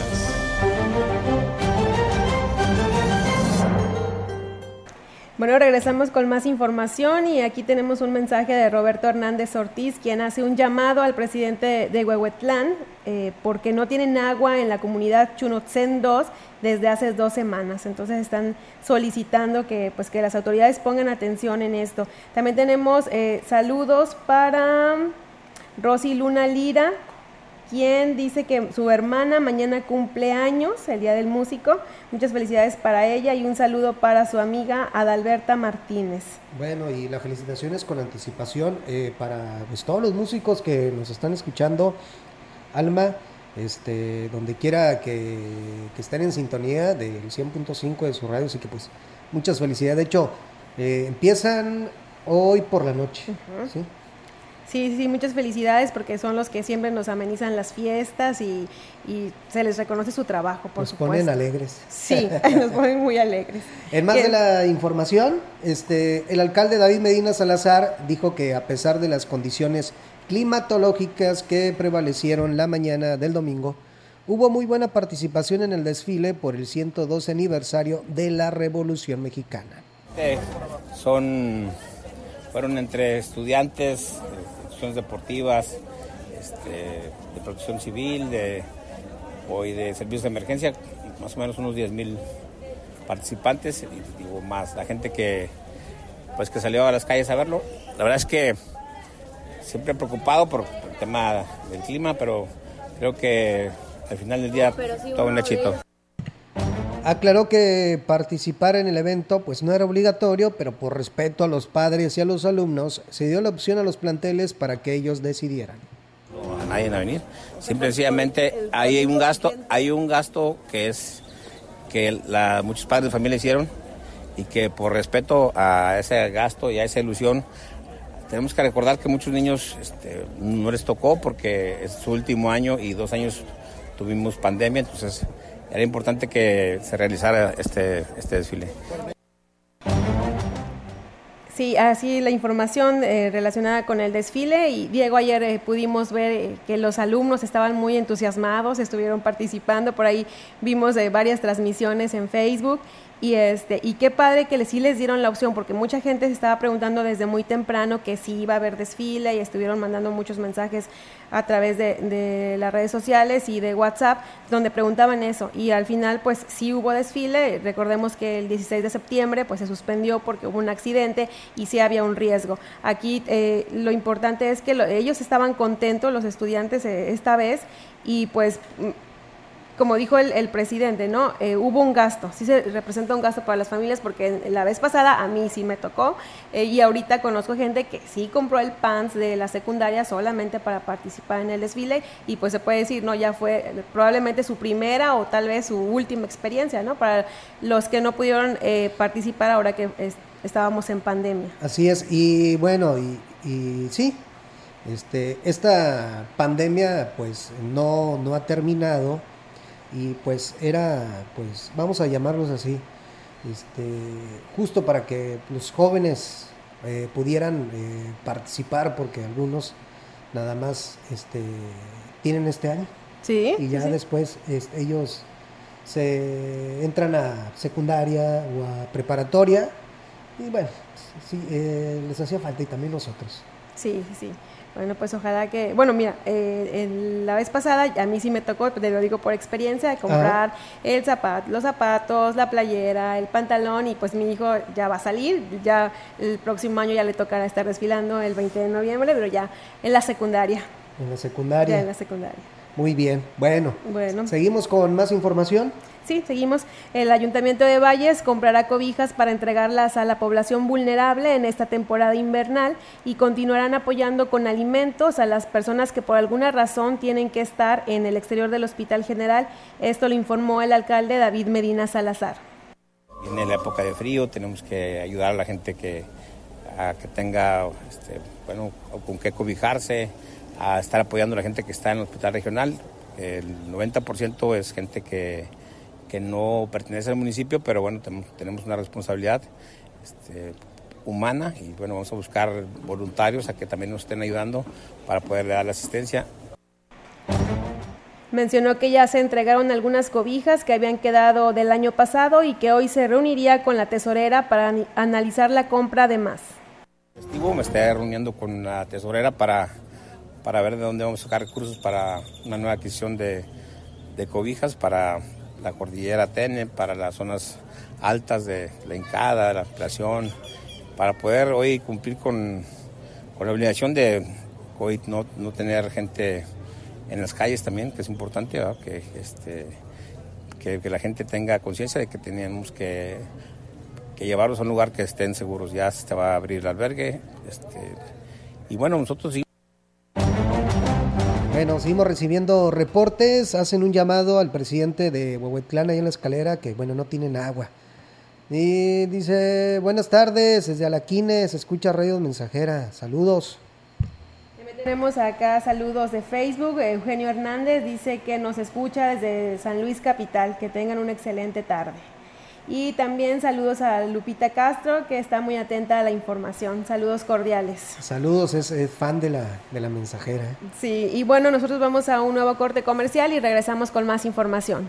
Bueno, regresamos con más información y aquí tenemos un mensaje de Roberto Hernández Ortiz, quien hace un llamado al presidente de Huehuetlán eh, porque no tienen agua en la comunidad Chunotzen 2 desde hace dos semanas. Entonces están solicitando que, pues, que las autoridades pongan atención en esto. También tenemos eh, saludos para Rosy Luna Lira, quien dice que su hermana mañana cumple años, el Día del Músico. Muchas felicidades para ella y un saludo para su amiga Adalberta Martínez. Bueno, y las felicitaciones con anticipación eh, para pues, todos los músicos que nos están escuchando. Alma, este, donde quiera que, que estén en sintonía del 100.5 de su radio, así que pues muchas felicidades. De hecho, eh, empiezan hoy por la noche. ¿sí? Sí, sí, muchas felicidades porque son los que siempre nos amenizan las fiestas y, y se les reconoce su trabajo, por Nos supuesto. ponen alegres. Sí, nos ponen muy alegres. En más de la información, este, el alcalde David Medina Salazar dijo que a pesar de las condiciones climatológicas que prevalecieron la mañana del domingo, hubo muy buena participación en el desfile por el 112 aniversario de la Revolución Mexicana. Eh, Son, fueron entre estudiantes, deportivas, este, de protección civil, de, hoy de servicios de emergencia, más o menos unos 10 mil participantes, y digo más, la gente que, pues, que salió a las calles a verlo. La verdad es que siempre preocupado por el tema del clima, pero creo que al final del día todo un éxito. Aclaró que participar en el evento pues no era obligatorio, pero por respeto a los padres y a los alumnos se dio la opción a los planteles para que ellos decidieran. a nadie a venir. Simple y sencillamente hay un gasto, hay un gasto que es que la, muchos padres de familia hicieron y que por respeto a ese gasto y a esa ilusión tenemos que recordar que muchos niños este, no les tocó porque es su último año y dos años tuvimos pandemia, entonces era importante que se realizara este, este desfile. Sí, así la información eh, relacionada con el desfile. Y Diego ayer eh, pudimos ver eh, que los alumnos estaban muy entusiasmados, estuvieron participando, por ahí vimos varias transmisiones en Facebook y, este, y qué padre que sí les dieron la opción, porque mucha gente se estaba preguntando desde muy temprano que si iba a haber desfile y estuvieron mandando muchos mensajes a través de, las redes sociales y de WhatsApp, donde preguntaban eso. Y al final, pues sí hubo desfile. Recordemos que el 16 de septiembre, pues se suspendió porque hubo un accidente y sí había un riesgo. Aquí eh, lo importante es que ellos estaban contentos, los estudiantes, eh, esta vez, y pues como dijo el, presidente, ¿no? Eh, hubo un gasto, sí se representa un gasto para las familias porque la vez pasada a mí sí me tocó eh, y ahorita conozco gente que sí compró el PANS de la secundaria solamente para participar en el desfile y pues se puede decir, no, ya fue probablemente su primera o tal vez su última experiencia, ¿no? Para los que no pudieron eh, participar ahora que estábamos en pandemia. Así es, y bueno, y, y sí, este, esta pandemia pues no, no ha terminado y pues era, pues vamos a llamarlos así, este, justo para que los jóvenes eh, pudieran eh, participar porque algunos nada más este, tienen este año. Sí. Y ya después ellos se entran a secundaria o a preparatoria y bueno, sí, eh, les hacía falta y también nosotros. Sí, sí. Bueno, pues ojalá que, bueno, mira, eh, la vez pasada a mí sí me tocó, te lo digo por experiencia, de comprar el zapato, los zapatos, la playera, el pantalón y pues mi hijo ya va a salir, ya el próximo año ya le tocará estar desfilando el 20 de noviembre, pero ya en la secundaria. En la secundaria. Ya en la secundaria. Muy bien, bueno. Bueno. Seguimos con más información. Sí, seguimos. El Ayuntamiento de Valles comprará cobijas para entregarlas a la población vulnerable en esta temporada invernal y continuarán apoyando con alimentos a las personas que por alguna razón tienen que estar en el exterior del Hospital General. Esto lo informó el alcalde David Medina Salazar. Viene la época de frío, tenemos que ayudar a la gente que, que tenga, este, bueno, con qué cobijarse, a estar apoyando a la gente que está en el hospital regional. El 90% es gente que, que no pertenece al municipio, pero bueno, tenemos una responsabilidad este, humana y bueno, vamos a buscar voluntarios a que también nos estén ayudando para poderle dar la asistencia. Mencionó que ya se entregaron algunas cobijas que habían quedado del año pasado y que hoy se reuniría con la tesorera para analizar la compra de más. Me estoy reuniendo con la tesorera para, para ver de dónde vamos a sacar recursos para una nueva adquisición de, de cobijas para la cordillera Tene, para las zonas altas de la Incada, la ampliación, para poder hoy cumplir con, la obligación de hoy no, tener gente en las calles también, que es importante, que, este, que, la gente tenga conciencia de que tenemos que, que, llevarlos a un lugar que estén seguros. Ya se va a abrir el albergue. Este, y bueno, nosotros sí. Seguimos recibiendo reportes. Hacen un llamado al presidente de Huehuetlán ahí en la escalera que, bueno, no tienen agua. Y dice, buenas tardes, desde Alaquine se escucha Radio Mensajera. Saludos. Tenemos acá saludos de Facebook. Eugenio Hernández dice que nos escucha desde San Luis Capital. Que tengan una excelente tarde. Y también saludos a Lupita Castro, que está muy atenta a la información. Saludos cordiales. Saludos, es, fan de la, de la mensajera. Sí, y bueno, nosotros vamos a un nuevo corte comercial y regresamos con más información.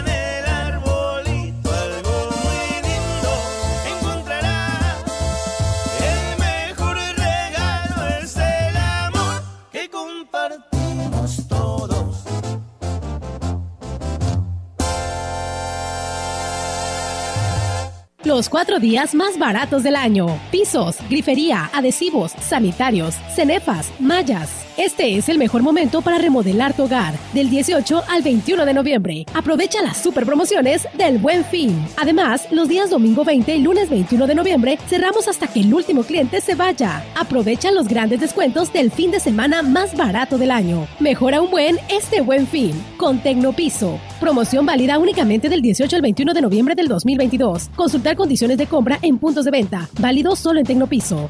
Los cuatro días más baratos del año. Pisos, grifería, adhesivos, sanitarios, cenefas, mallas. Este es el mejor momento para remodelar tu hogar. Del 18 al 21 de noviembre. Aprovecha las super promociones del Buen Fin. Además, los días domingo 20 y lunes 21 de noviembre cerramos hasta que el último cliente se vaya. Aprovecha los grandes descuentos del fin de semana más barato del año. Mejora un buen este Buen Fin con Tecnopiso. Promoción válida únicamente del 18 al 21 de noviembre del 2022. Consultar condiciones de compra en puntos de venta. Válido solo en Tecnopiso.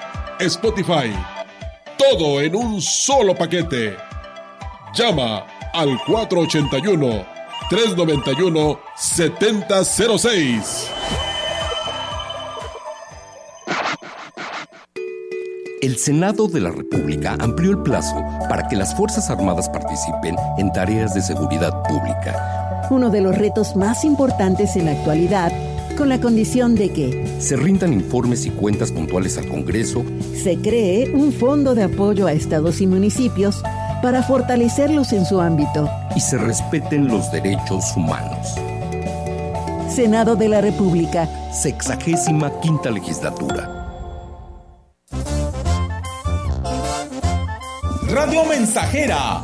Spotify. Todo en un solo paquete. Llama al 481-391-7006. El Senado de la República amplió el plazo para que las Fuerzas Armadas participen en tareas de seguridad pública. Uno de los retos más importantes en la actualidad con la condición de que se rindan informes y cuentas puntuales al Congreso, se cree un fondo de apoyo a estados y municipios para fortalecerlos en su ámbito y se respeten los derechos humanos. Senado de la República. Sexagésima quinta legislatura. Radio Mensajera,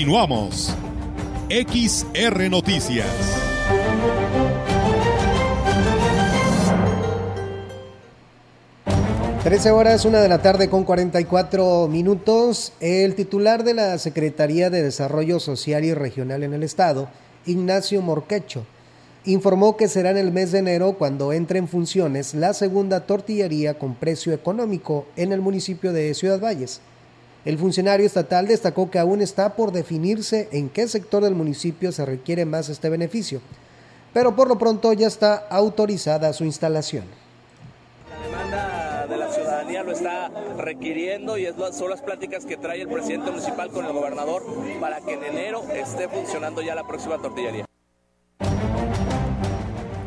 Continuamos. XR Noticias. Trece horas, una de la tarde con 44 minutos. El titular de la Secretaría de Desarrollo Social y Regional en el Estado, Ignacio Morquecho, informó que será en el mes de enero cuando entre en funciones la segunda tortillería con precio económico en el municipio de Ciudad Valles. El funcionario estatal destacó que aún está por definirse en qué sector del municipio se requiere más este beneficio, pero por lo pronto ya está autorizada su instalación de la ciudadanía lo está requiriendo y es, son las pláticas que trae el presidente municipal con el gobernador para que en enero esté funcionando ya la próxima tortillería.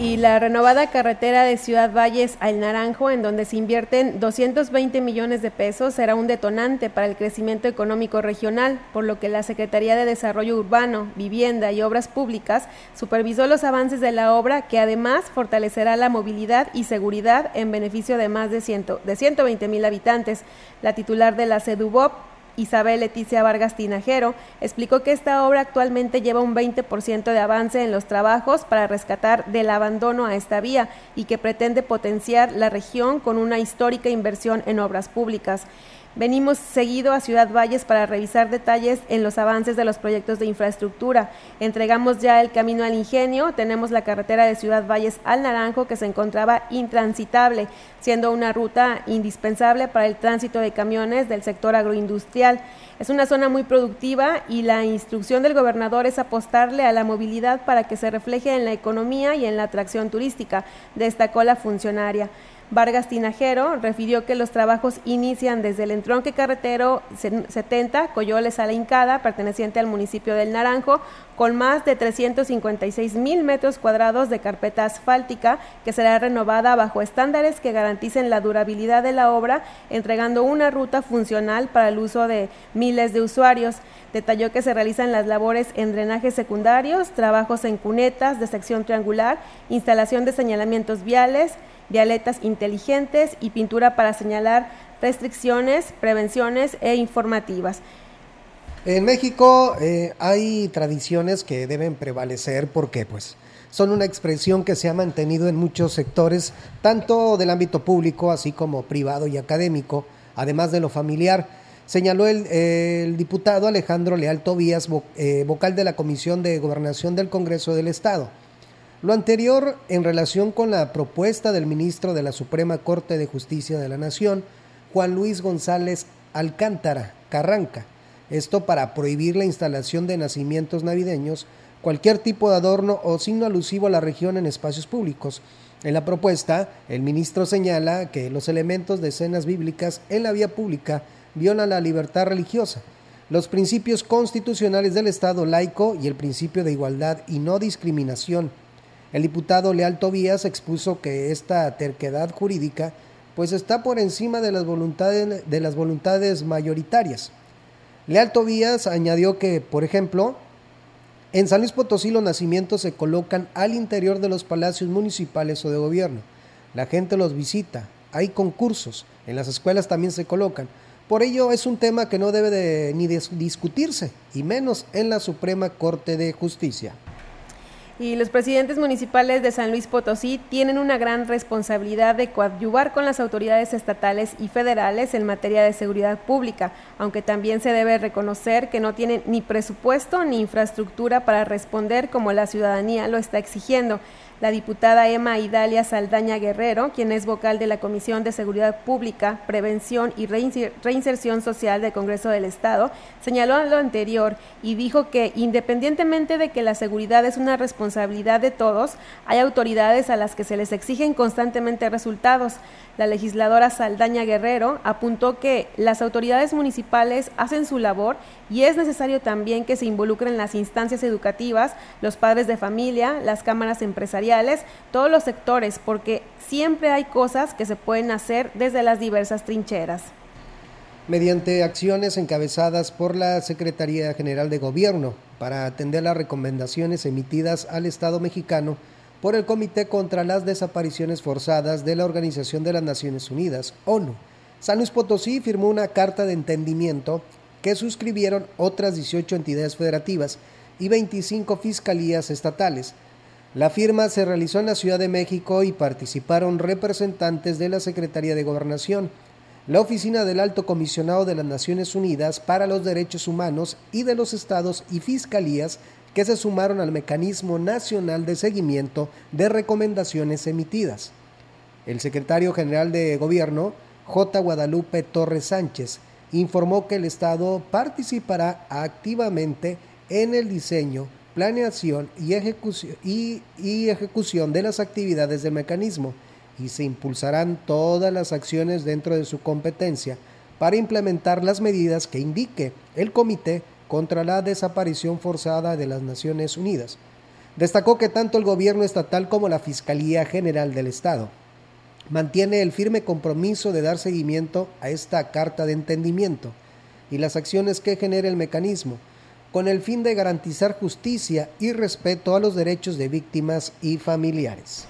Y la renovada carretera de Ciudad Valles al Naranjo, en donde se invierten 220 millones de pesos, será un detonante para el crecimiento económico regional, por lo que la Secretaría de Desarrollo Urbano, Vivienda y Obras Públicas supervisó los avances de la obra, que además fortalecerá la movilidad y seguridad en beneficio de más de, ciento, de 120 mil habitantes. La titular de la CEDUBOP, Isabel Leticia Vargas Tinajero, explicó que esta obra actualmente lleva un 20% de avance en los trabajos para rescatar del abandono a esta vía y que pretende potenciar la región con una histórica inversión en obras públicas. Venimos seguido a Ciudad Valles para revisar detalles en los avances de los proyectos de infraestructura. Entregamos ya el camino al ingenio, tenemos la carretera de Ciudad Valles al Naranjo que se encontraba intransitable, siendo una ruta indispensable para el tránsito de camiones del sector agroindustrial. Es una zona muy productiva y la instrucción del gobernador es apostarle a la movilidad para que se refleje en la economía y en la atracción turística, destacó la funcionaria. Vargas Tinajero refirió que los trabajos inician desde el entronque carretero 70, Coyoles a la Incada, perteneciente al municipio del Naranjo, con más de 356 mil metros cuadrados de carpeta asfáltica que será renovada bajo estándares que garanticen la durabilidad de la obra, entregando una ruta funcional para el uso de miles de usuarios. Detalló que se realizan las labores en drenajes secundarios, trabajos en cunetas de sección triangular, instalación de señalamientos viales, vialetas inteligentes y pintura para señalar restricciones, prevenciones e informativas. En México eh, hay tradiciones que deben prevalecer porque pues son una expresión que se ha mantenido en muchos sectores, tanto del ámbito público así como privado y académico, además de lo familiar. Señaló el, diputado Alejandro Leal Tobías, eh, vocal de la Comisión de Gobernación del Congreso del Estado. Lo anterior en relación con la propuesta del ministro de la Suprema Corte de Justicia de la Nación, Juan Luis González Alcántara Carranca. Esto para prohibir la instalación de nacimientos navideños cualquier tipo de adorno o signo alusivo a la región en espacios públicos. En la propuesta, el ministro señala que los elementos de escenas bíblicas en la vía pública violan la libertad religiosa, los principios constitucionales del Estado laico y el principio de igualdad y no discriminación. El diputado Leal Tobías expuso que esta terquedad jurídica pues está por encima de las voluntades, de las voluntades mayoritarias. Leal Tobías añadió que, por ejemplo, en San Luis Potosí los nacimientos se colocan al interior de los palacios municipales o de gobierno. La gente los visita, hay concursos, en las escuelas también se colocan. Por ello es un tema que no debe de, ni discutirse, y menos en la Suprema Corte de Justicia. Y los presidentes municipales de San Luis Potosí tienen una gran responsabilidad de coadyuvar con las autoridades estatales y federales en materia de seguridad pública, aunque también se debe reconocer que no tienen ni presupuesto ni infraestructura para responder como la ciudadanía lo está exigiendo. La diputada Emma Idalia Saldaña Guerrero, quien es vocal de la Comisión de Seguridad Pública, Prevención y Reinserción Social del Congreso del Estado, señaló lo anterior y dijo que independientemente de que la seguridad es una responsabilidad de todos, hay autoridades a las que se les exigen constantemente resultados. La legisladora Saldaña Guerrero apuntó que las autoridades municipales hacen su labor y es necesario también que se involucren las instancias educativas, los padres de familia, las cámaras empresariales, todos los sectores, porque siempre hay cosas que se pueden hacer desde las diversas trincheras. Mediante acciones encabezadas por la Secretaría General de Gobierno para atender las recomendaciones emitidas al Estado mexicano, por el Comité contra las Desapariciones Forzadas de la Organización de las Naciones Unidas, ONU. San Luis Potosí firmó una carta de entendimiento que suscribieron otras 18 entidades federativas y 25 fiscalías estatales. La firma se realizó en la Ciudad de México y participaron representantes de la Secretaría de Gobernación, la Oficina del Alto Comisionado de las Naciones Unidas para los Derechos Humanos y de los estados y fiscalías que se sumaron al Mecanismo Nacional de Seguimiento de Recomendaciones Emitidas. El secretario general de Gobierno, J. Guadalupe Torres Sánchez, informó que el Estado participará activamente en el diseño, planeación y ejecución, y, ejecución de las actividades del mecanismo y se impulsarán todas las acciones dentro de su competencia para implementar las medidas que indique el comité contra la desaparición forzada de las Naciones Unidas. Destacó que tanto el gobierno estatal como la Fiscalía General del Estado mantiene el firme compromiso de dar seguimiento a esta carta de entendimiento y las acciones que genera el mecanismo, con el fin de garantizar justicia y respeto a los derechos de víctimas y familiares.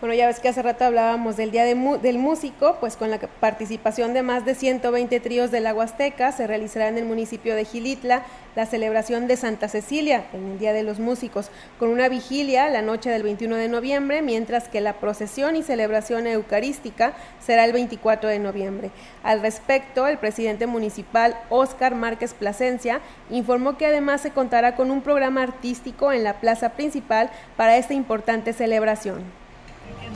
Bueno, ya ves que hace rato hablábamos del Día del Músico, pues con la participación de más de 120 tríos de la Huasteca se realizará en el municipio de Gilitla la celebración de Santa Cecilia, en el Día de los Músicos, con una vigilia la noche del 21 de noviembre, mientras que la procesión y celebración eucarística será el 24 de noviembre. Al respecto, el presidente municipal Óscar Márquez Plasencia informó que además se contará con un programa artístico en la plaza principal para esta importante celebración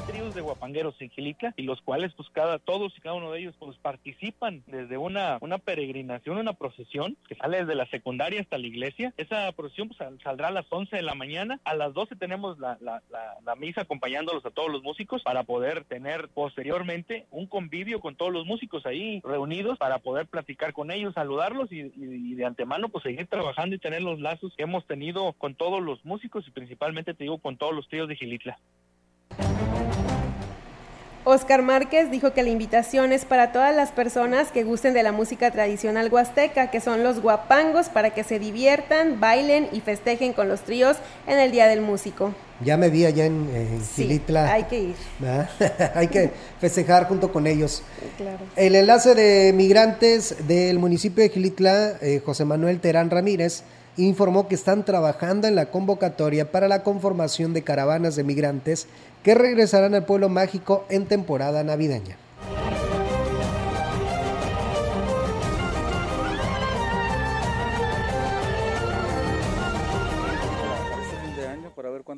tríos de guapangueros en Gilica y los cuales pues cada todos y cada uno de ellos pues participan desde una, una peregrinación, una procesión que sale desde la secundaria hasta la iglesia. Esa procesión pues, saldrá a las 11 de la mañana, a las 12 tenemos la, la, la, misa acompañándolos a todos los músicos para poder tener posteriormente un convivio con todos los músicos ahí reunidos para poder platicar con ellos, saludarlos y, de antemano pues seguir trabajando y tener los lazos que hemos tenido con todos los músicos y principalmente te digo con todos los tríos de Gilitla. Oscar Márquez dijo que la invitación es para todas las personas que gusten de la música tradicional huasteca, que son los guapangos, para que se diviertan, bailen y festejen con los tríos en el Día del Músico. Ya me vi allá en, en Sí, Gilitla. hay que ir. hay que festejar junto con ellos. Claro. El enlace de migrantes del municipio de Gilitla, eh, José Manuel Terán Ramírez, informó que están trabajando en la convocatoria para la conformación de caravanas de migrantes que regresarán al pueblo mágico en temporada navideña.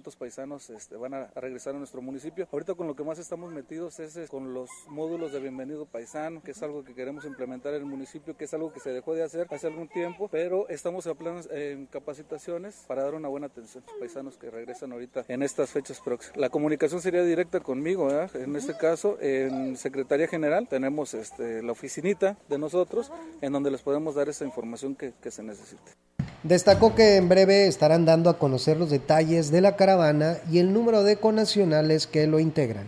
Cuántos paisanos este, van a, a regresar a nuestro municipio. Ahorita con lo que más estamos metidos es, es con los módulos de bienvenido paisano, que es algo que queremos implementar en el municipio, que es algo que se dejó de hacer hace algún tiempo, pero estamos en, planes, en capacitaciones para dar una buena atención a los paisanos que regresan ahorita en estas fechas próximas. La comunicación sería directa conmigo, ¿verdad? en este caso en Secretaría General tenemos este, la oficinita de nosotros en donde les podemos dar esa información que, que se necesite. Destacó que en breve estarán dando a conocer los detalles de la caravana y el número de conacionales que lo integran.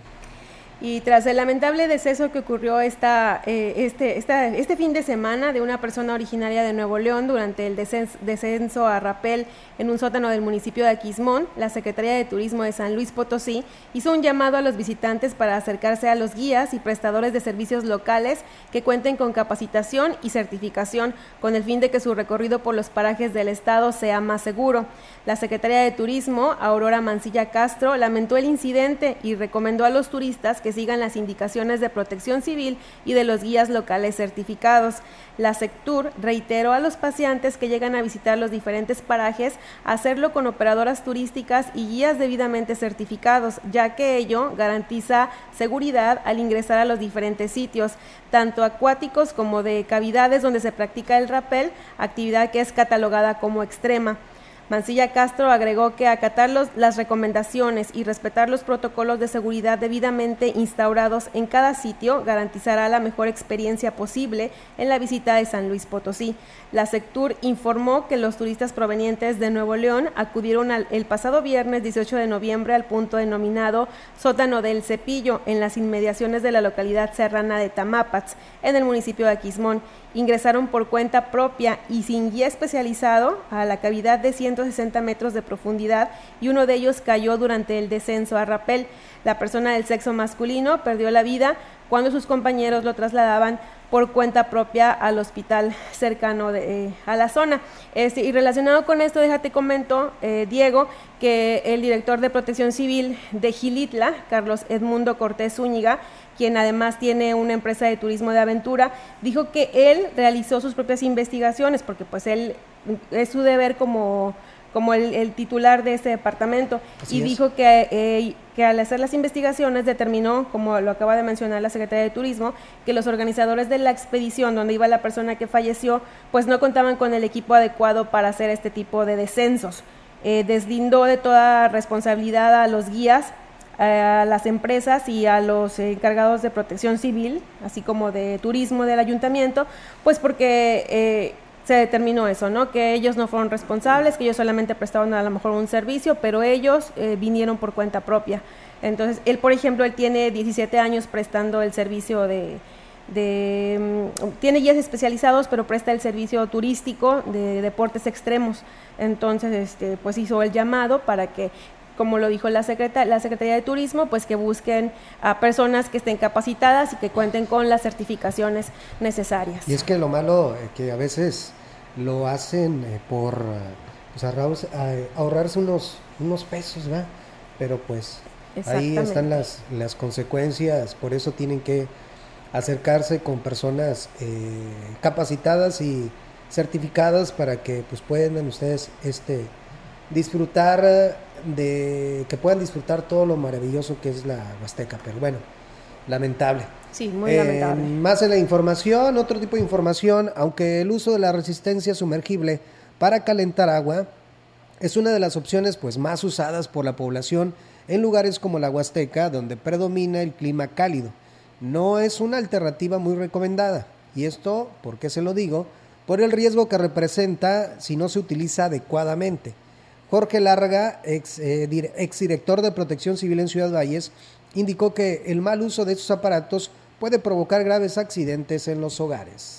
Y tras el lamentable deceso que ocurrió esta, eh, este, esta- este fin de semana de una persona originaria de Nuevo León durante el descens- descenso a rapel en un sótano del municipio de Aquismón, la Secretaría de Turismo de San Luis Potosí hizo un llamado a los visitantes para acercarse a los guías y prestadores de servicios locales que cuenten con capacitación y certificación con el fin de que su recorrido por los parajes del estado sea más seguro. La Secretaría de Turismo, Aurora Mancilla Castro, lamentó el incidente y recomendó a los turistas que sigan las indicaciones de protección civil y de los guías locales certificados. La Sectur reiteró a los paseantes que llegan a visitar los diferentes parajes hacerlo con operadoras turísticas y guías debidamente certificados, ya que ello garantiza seguridad al ingresar a los diferentes sitios, tanto acuáticos como de cavidades donde se practica el rapel, actividad que es catalogada como extrema. Mancilla Castro agregó que acatar las recomendaciones y respetar los protocolos de seguridad debidamente instaurados en cada sitio garantizará la mejor experiencia posible en la visita de San Luis Potosí. La Sectur informó que los turistas provenientes de Nuevo León acudieron al- el pasado viernes 18 de noviembre al punto denominado Sótano del Cepillo en las inmediaciones de la localidad serrana de Tamapats, en el municipio de Aquismón ingresaron por cuenta propia y sin guía especializado a la cavidad de 160 metros de profundidad y uno de ellos cayó durante el descenso a rapel. La persona del sexo masculino perdió la vida cuando sus compañeros lo trasladaban por cuenta propia al hospital cercano de, eh, a la zona. Este, y relacionado con esto, déjate comento, eh, Diego, que el director de Protección Civil de Gilitla, Carlos Edmundo Cortés Zúñiga, quien además tiene una empresa de turismo de aventura, dijo que él realizó sus propias investigaciones, porque pues él es su deber como, como el, el titular de este departamento, Así y es. dijo que, eh, que al hacer las investigaciones determinó, como lo acaba de mencionar la Secretaría de Turismo, que los organizadores de la expedición donde iba la persona que falleció, pues no contaban con el equipo adecuado para hacer este tipo de descensos. Eh, deslindó de toda responsabilidad a los guías, a las empresas y a los encargados de protección civil, así como de turismo del ayuntamiento, pues porque eh, se determinó eso, ¿no? Que ellos no fueron responsables, que ellos solamente prestaban a lo mejor un servicio, pero ellos eh, vinieron por cuenta propia. Entonces, él, por ejemplo, él tiene 17 años prestando el servicio de, de, mm, tiene guías especializados, pero presta el servicio turístico de deportes extremos. Entonces, este, pues hizo el llamado para que, como lo dijo la, secreta- la Secretaría de Turismo, pues que busquen a personas que estén capacitadas y que cuenten con las certificaciones necesarias. Y es que lo malo eh, que a veces lo hacen eh, por pues, ahorrarse, ahorrarse unos, unos pesos, ¿verdad? Pero pues ahí están las, las consecuencias, por eso tienen que acercarse con personas eh, capacitadas y certificadas para que pues puedan ustedes este disfrutar eh, de que puedan disfrutar todo lo maravilloso que es la Huasteca, pero bueno, lamentable. Sí, muy Eh, lamentable. Más en la información, otro tipo de información, aunque el uso de la resistencia sumergible para calentar agua es una de las opciones pues más usadas por la población en lugares como la Huasteca, donde predomina el clima cálido. No es una alternativa muy recomendada. Y esto, ¿por qué se lo digo? Por el riesgo que representa si no se utiliza adecuadamente. Jorge Larga, ex, eh, dir- exdirector de Protección Civil en Ciudad Valles, indicó que el mal uso de estos aparatos puede provocar graves accidentes en los hogares.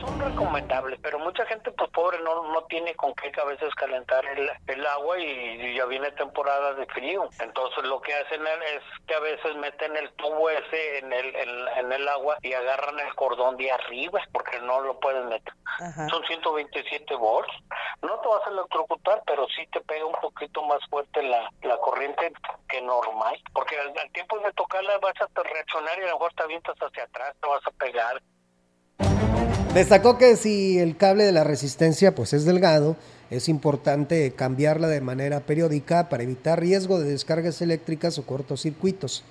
Son recomendables, pero mucha gente pues pobre no, no tiene con qué cabezas calentar el, el agua y, ya viene temporada de frío. Entonces lo que hacen es que a veces meten el tubo ese en el, en, el agua y agarran el cordón de arriba porque no lo pueden meter. Son 127 volts. No te vas a electrocutar, pero sí te pega un poquito más fuerte la, la corriente que normal. Porque al, tiempo de tocarla vas a reaccionar y a lo mejor te avientas hacia atrás, te vas a pegar. Destacó que si el cable de la resistencia pues es delgado, es importante cambiarla de manera periódica para evitar riesgo de descargas eléctricas o cortocircuitos.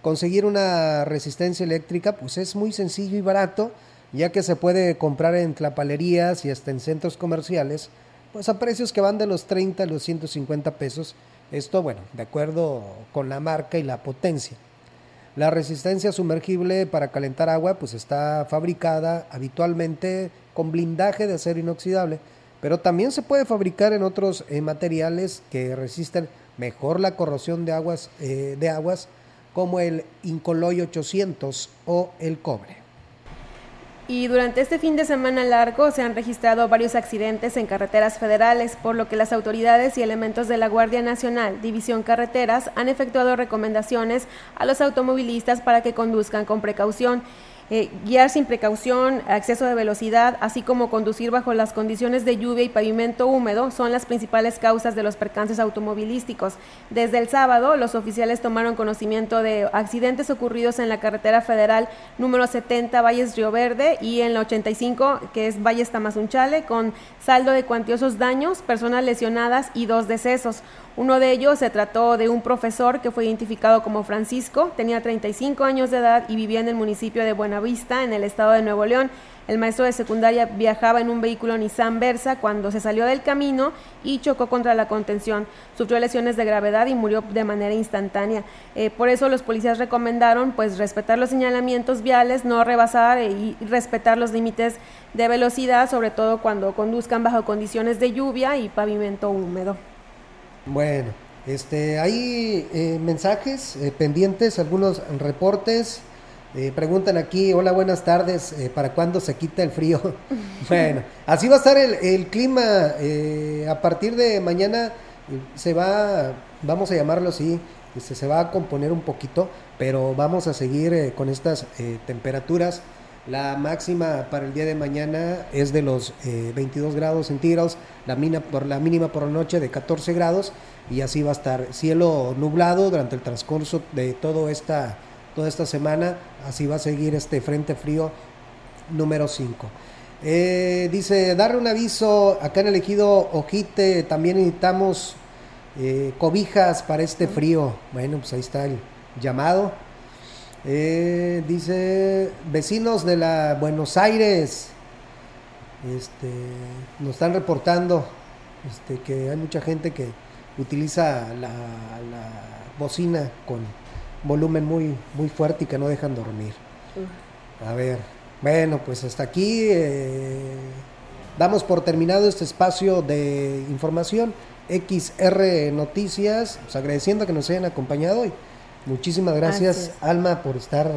Conseguir una resistencia eléctrica pues es muy sencillo y barato, ya que se puede comprar en tlapalerías y hasta en centros comerciales, pues a precios que van de los 30 a los 150 pesos. Esto, bueno, de acuerdo con la marca y la potencia. La resistencia sumergible para calentar agua pues está fabricada habitualmente con blindaje de acero inoxidable, pero también se puede fabricar en otros eh, materiales que resisten mejor la corrosión de aguas, eh, de aguas como el Incoloy 800 o el cobre. Y durante este fin de semana largo se han registrado varios accidentes en carreteras federales, por lo que las autoridades y elementos de la Guardia Nacional, División Carreteras, han efectuado recomendaciones a los automovilistas para que conduzcan con precaución. Eh, guiar sin precaución, exceso de velocidad, así como conducir bajo las condiciones de lluvia y pavimento húmedo son las principales causas de los percances automovilísticos. Desde el sábado, los oficiales tomaron conocimiento de accidentes ocurridos en la carretera federal número 70 Valles Río Verde y en la 85 que es Valles Tamazunchale con saldo de cuantiosos daños, personas lesionadas y dos decesos. Uno de ellos se trató de un profesor que fue identificado como Francisco, tenía 35 años de edad y vivía en el municipio de Buenavista, en el estado de Nuevo León. El maestro de secundaria viajaba en un vehículo Nissan Versa cuando se salió del camino y chocó contra la contención. Sufrió lesiones de gravedad y murió de manera instantánea. Eh, por eso los policías recomendaron pues respetar los señalamientos viales, no rebasar eh, y respetar los límites de velocidad, sobre todo cuando conduzcan bajo condiciones de lluvia y pavimento húmedo. Bueno, este, hay eh, mensajes pendientes, algunos reportes. Eh, preguntan aquí, hola, buenas tardes, ¿para cuándo se quita el frío? bueno, así va a estar el, el clima. a partir de mañana se va, vamos a llamarlo así, este, se va a componer un poquito, pero vamos a seguir con estas temperaturas. La máxima para el día de mañana es de los 22 grados centígrados, la, por, la mínima por la noche de 14 grados y así va a estar. Cielo nublado durante el transcurso de todo esta, toda esta semana, así va a seguir este frente frío número 5. Eh, dice, darle un aviso, acá en el ejido Ojite también necesitamos eh, cobijas para este frío. Bueno, pues ahí está el llamado. Eh, dice, vecinos de la Buenos Aires, este, nos están reportando este, que hay mucha gente que utiliza la, bocina con volumen muy, muy fuerte y que no dejan dormir. A ver, bueno, pues hasta aquí eh, damos por terminado este espacio de información. XR Noticias, pues agradeciendo que nos hayan acompañado y Muchísimas gracias, Alma, por estar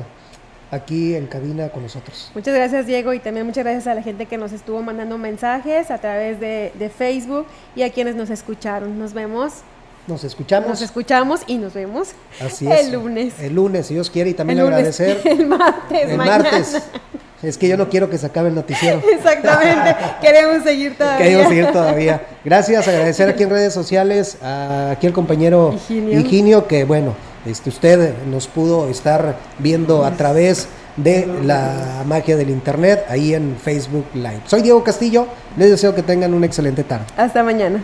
aquí en cabina con nosotros. Muchas gracias, Diego, y también muchas gracias a la gente que nos estuvo mandando mensajes a través de, Facebook y a quienes nos escucharon. Nos vemos. Nos escuchamos. Nos escuchamos y nos vemos Así el lunes. El lunes, si Dios quiere, y también agradecer. El martes. El martes. Es que yo no quiero que se acabe el noticiero. Exactamente. Queremos seguir todavía. Queremos seguir todavía. Gracias, agradecer aquí en redes sociales a aquí el compañero Higinio que bueno, este, usted nos pudo estar viendo a través de la magia del internet ahí en Facebook Live. Soy Diego Castillo, les deseo que tengan una excelente tarde. Hasta mañana.